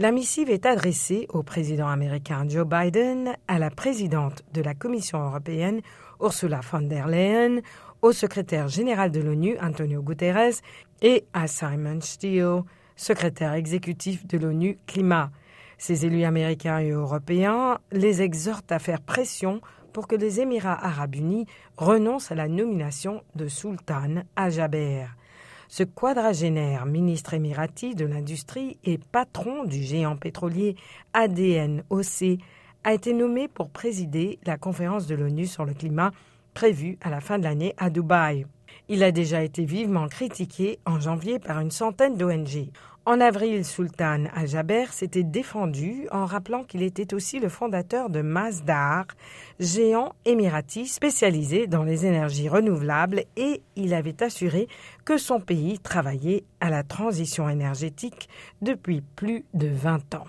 La missive est adressée au président américain Joe Biden, à la présidente de la Commission européenne Ursula von der Leyen, au secrétaire général de l'ONU Antonio Guterres et à Simon Steele, secrétaire exécutif de l'ONU Climat. Ces élus américains et européens les exhortent à faire pression pour que les Émirats arabes unis renoncent à la nomination de Sultan Al-Jaber. Ce quadragénaire ministre émirati de l'industrie et patron du géant pétrolier ADN-OC a été nommé pour présider la conférence de l'ONU sur le climat prévue à la fin de l'année à Dubaï. Il a déjà été vivement critiqué en janvier par une centaine d'ONG. En avril, Sultan Al-Jaber s'était défendu en rappelant qu'il était aussi le fondateur de Masdar, géant émirati spécialisé dans les énergies renouvelables, et il avait assuré que son pays travaillait à la transition énergétique depuis plus de 20 ans.